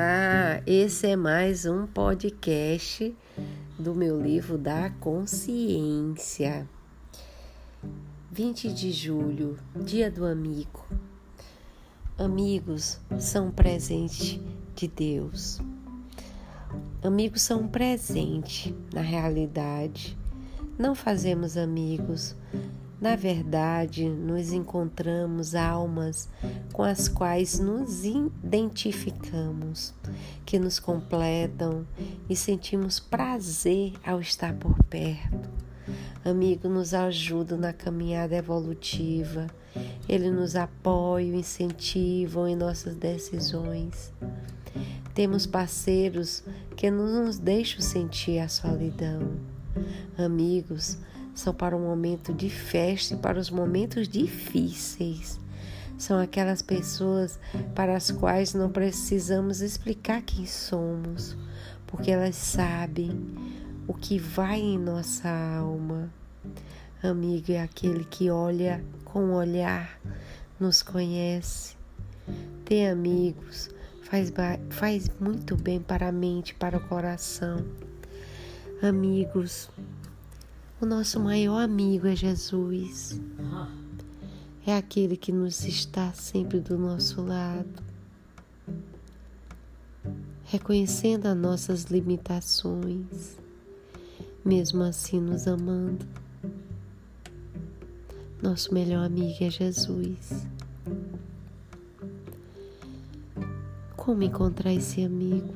Olá, esse é mais um podcast do meu livro da consciência. 20 de julho, Dia do Amigo. Amigos são presente de Deus. Amigos são um presente na realidade. Não fazemos amigos na verdade, nos encontramos almas com as quais nos identificamos, que nos completam e sentimos prazer ao estar por perto. Amigo nos ajuda na caminhada evolutiva, ele nos apoia, incentivam em nossas decisões. Temos parceiros que não nos deixam sentir a solidão. Amigos são para o momento de festa e para os momentos difíceis. São aquelas pessoas para as quais não precisamos explicar quem somos, porque elas sabem o que vai em nossa alma. Amigo é aquele que olha com olhar, nos conhece. Ter amigos faz, faz muito bem para a mente, para o coração. Amigos o nosso maior amigo é Jesus. É aquele que nos está sempre do nosso lado, reconhecendo as nossas limitações, mesmo assim nos amando. Nosso melhor amigo é Jesus. Como encontrar esse amigo?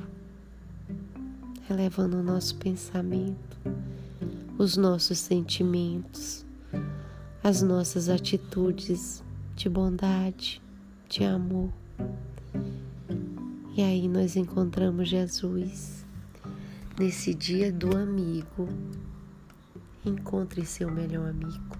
Relevando o nosso pensamento os nossos sentimentos, as nossas atitudes de bondade, de amor. E aí nós encontramos Jesus. Nesse dia do amigo, encontre seu melhor amigo.